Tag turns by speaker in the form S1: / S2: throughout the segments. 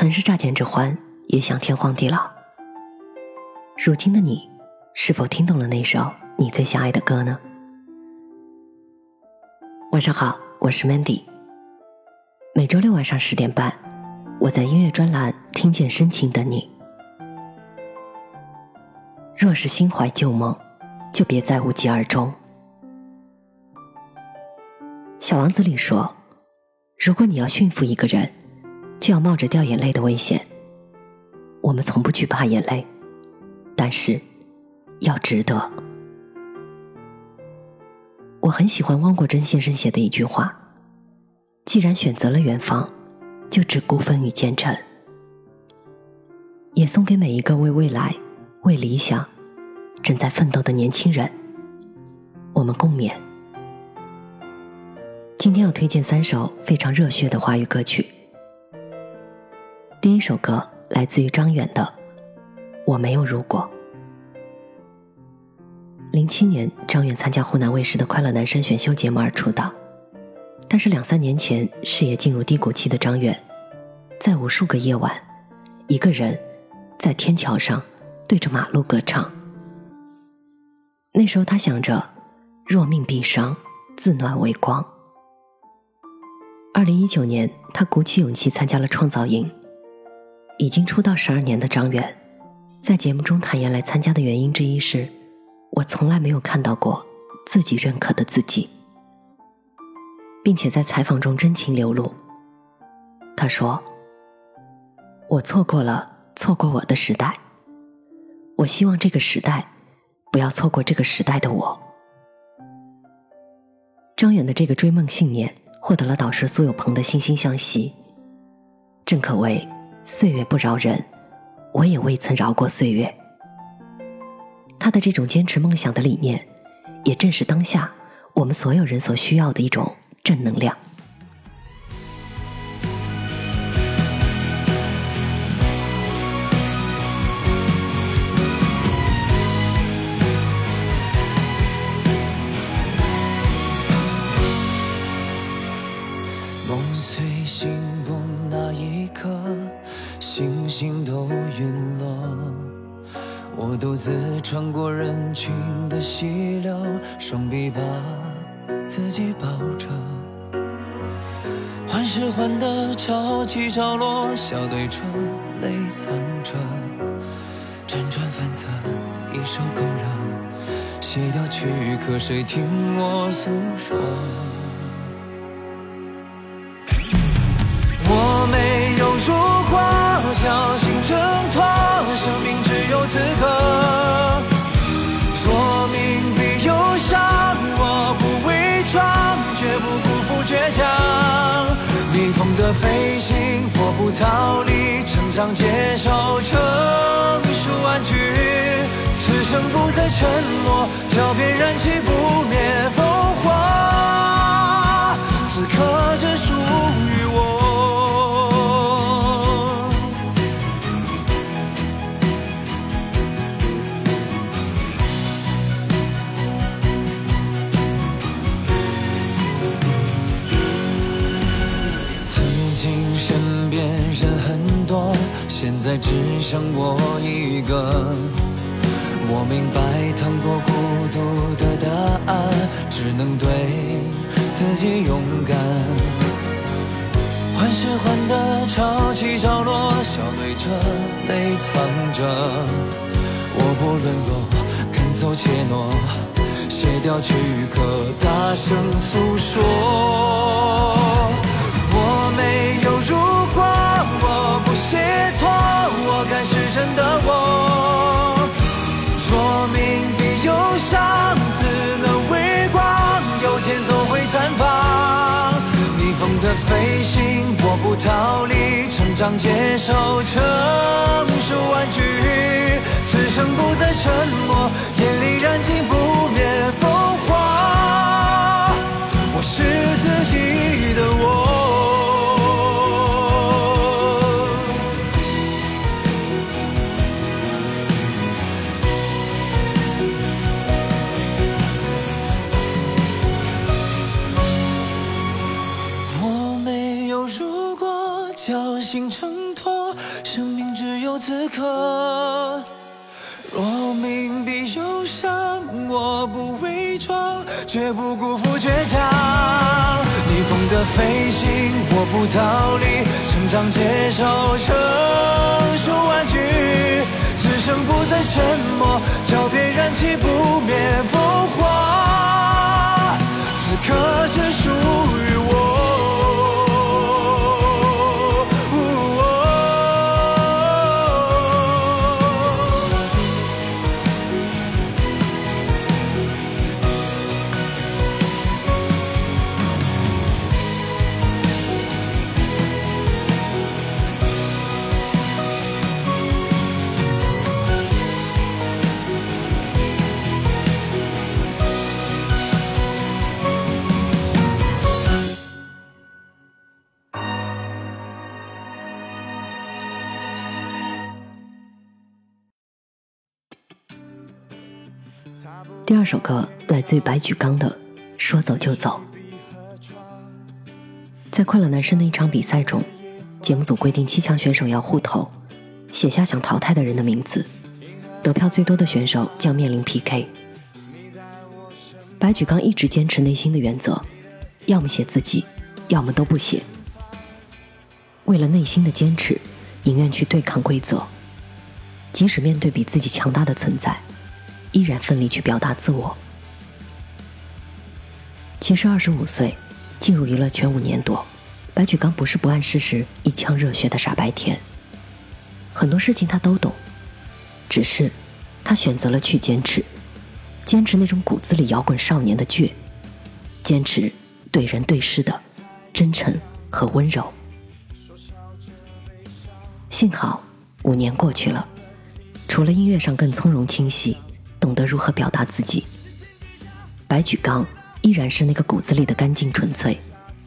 S1: 曾是乍见之欢，也想天荒地老。如今的你，是否听懂了那首你最想爱的歌呢？晚上好，我是 Mandy。每周六晚上十点半，我在音乐专栏听见深情的你。若是心怀旧梦，就别再无疾而终。小王子里说：“如果你要驯服一个人，就要冒着掉眼泪的危险。我们从不惧怕眼泪，但是要值得。”我很喜欢汪国真先生写的一句话：“既然选择了远方，就只顾风雨兼程。”也送给每一个为未来、为理想正在奋斗的年轻人，我们共勉。今天要推荐三首非常热血的华语歌曲。第一首歌来自于张远的《我没有如果》。零七年，张远参加湖南卫视的《快乐男声》选秀节目而出道，但是两三年前事业进入低谷期的张远，在无数个夜晚，一个人在天桥上对着马路歌唱。那时候他想着：若命必伤，自暖为光。二零一九年，他鼓起勇气参加了创造营。已经出道十二年的张远，在节目中坦言来参加的原因之一是：我从来没有看到过自己认可的自己，并且在采访中真情流露。他说：“我错过了错过我的时代，我希望这个时代不要错过这个时代的我。”张远的这个追梦信念。获得了导师苏有朋的惺惺相惜，正可谓岁月不饶人，我也未曾饶过岁月。他的这种坚持梦想的理念，也正是当下我们所有人所需要的一种正能量。
S2: 梦碎醒梦那一刻星星都陨落，我独自穿过人群的溪流，双臂把自己抱着，缓时缓的潮起潮落，笑对着泪藏着，辗转反侧，一首够了，写掉躯壳谁听我诉说？侥幸挣脱生命只有此刻。若命必有伤我不伪装绝不辜负倔强。逆风的飞行我不逃离成长接受成熟玩具此生不再沉默脚边人起舞现在只剩我一个，我明白趟过孤独的答案，只能对自己勇敢。缓时缓的潮起潮落，笑对着泪藏着。我不沦落，肯走怯懦，卸掉躯壳，大声诉说。是真的我。若命必有伤，自能微光，有天总会绽放。逆风的飞行，我不逃离，成长接受，成熟玩具。此生不再沉默，眼里燃尽不侥相信挣脱，生命只有此刻。若命比忧伤，我不伪装，绝不辜负倔强。逆风的飞行，我不逃离，成长接受成熟玩具。此生不再沉默，
S1: 二首歌来自于白举纲的《说走就走》。在快乐男生的一场比赛中，节目组规定七强选手要互投，写下想淘汰的人的名字，得票最多的选手将面临 PK。白举纲一直坚持内心的原则，要么写自己，要么都不写。为了内心的坚持，宁愿去对抗规则，即使面对比自己强大的存在。依然奋力去表达自我。其实二十五岁进入娱乐圈五年多，白举纲不是不谙世事、一腔热血的傻白甜。很多事情他都懂，只是他选择了去坚持，坚持那种骨子里摇滚少年的倔，坚持对人对事的真诚和温柔。幸好五年过去了，除了音乐上更从容清晰。懂得如何表达自己，白举纲依然是那个骨子里的干净纯粹，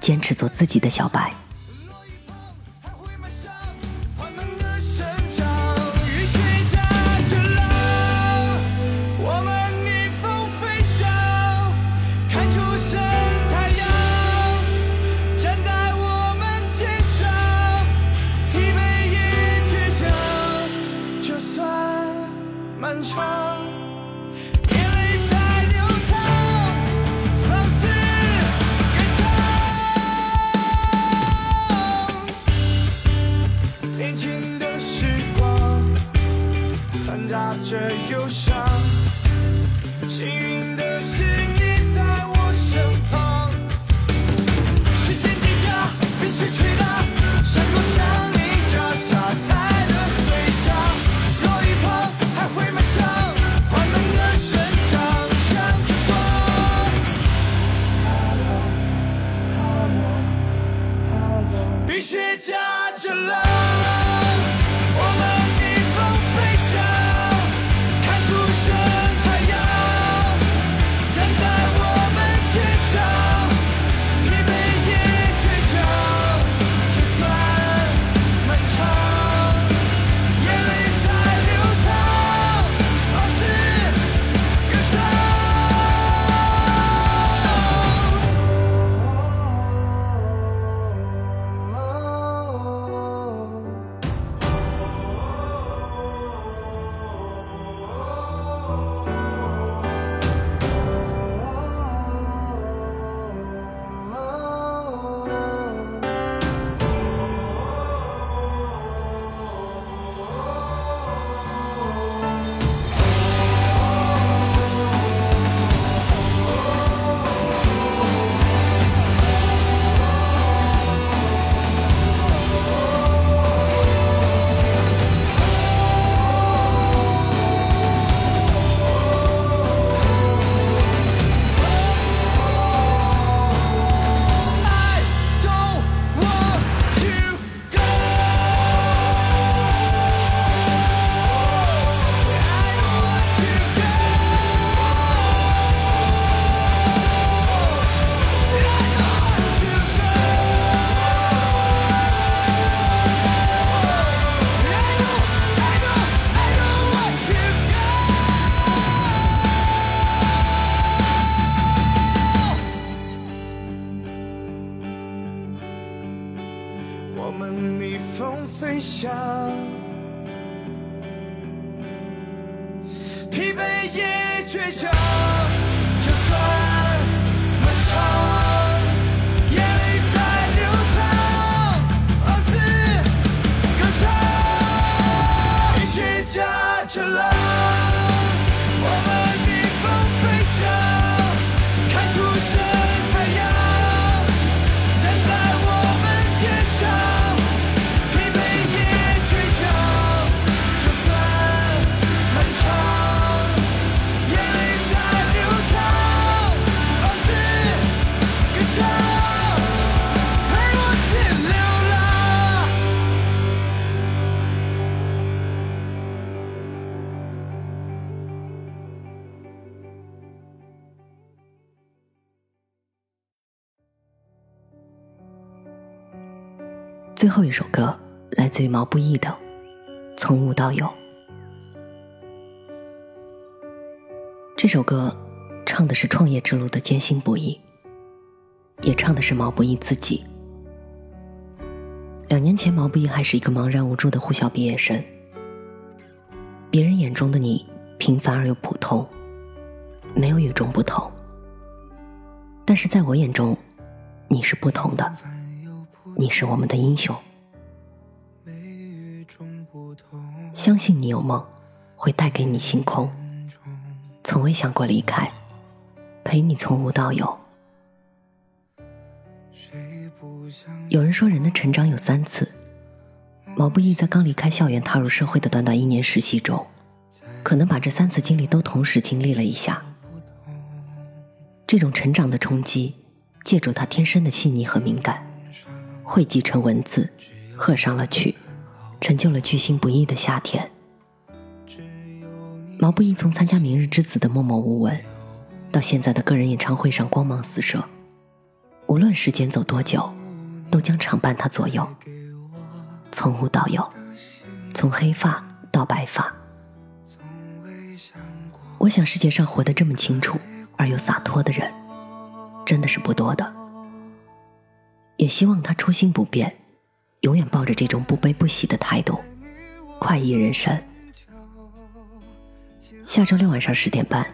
S1: 坚持做自己的小白。
S2: 着忧伤，幸运的是你在我身旁。时间滴答，冰雪吹打，伤口像泥脚下踩的碎沙，落一碰还会满伤。缓慢的生长，向着光。夹着浪。
S1: 最后一首歌来自于毛不易的《从无到有》。这首歌唱的是创业之路的艰辛不易，也唱的是毛不易自己。两年前，毛不易还是一个茫然无助的护校毕业生，别人眼中的你平凡而又普通，没有与众不同。但是在我眼中，你是不同的。你是我们的英雄，相信你有梦，会带给你星空。从未想过离开，陪你从无到有。有人说，人的成长有三次。毛不易在刚离开校园踏入社会的短短一年实习中，可能把这三次经历都同时经历了一下。这种成长的冲击，借助他天生的细腻和敏感。汇集成文字，合上了曲，成就了巨星不易的夏天。毛不易从参加《明日之子》的默默无闻，到现在的个人演唱会上光芒四射，无论时间走多久，都将常伴他左右。从无到有，从黑发到白发。我想世界上活得这么清楚而又洒脱的人，真的是不多的。也希望他初心不变，永远抱着这种不悲不喜的态度，快意人生。下周六晚上十点半，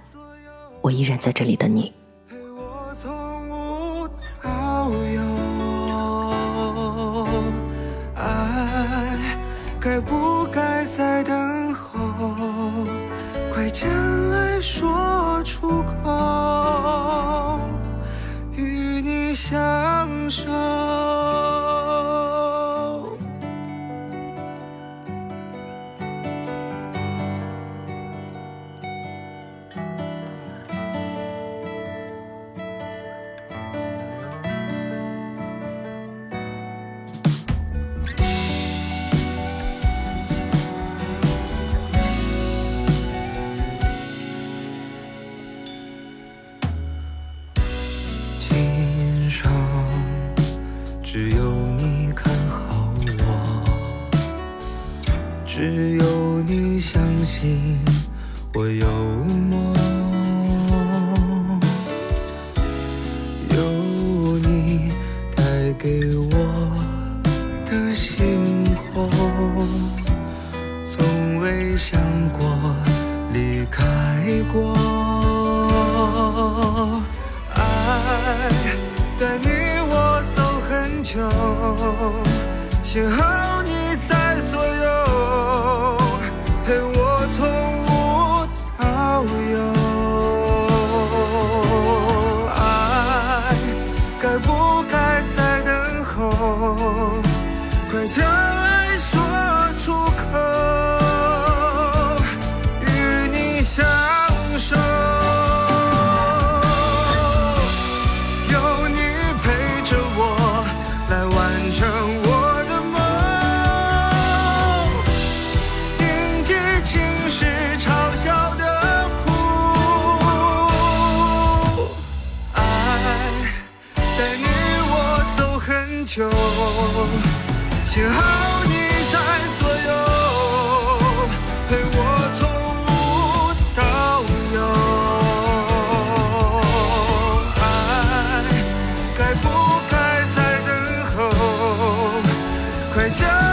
S1: 我依然在这里等你。
S2: 只有你相信我有梦， 외적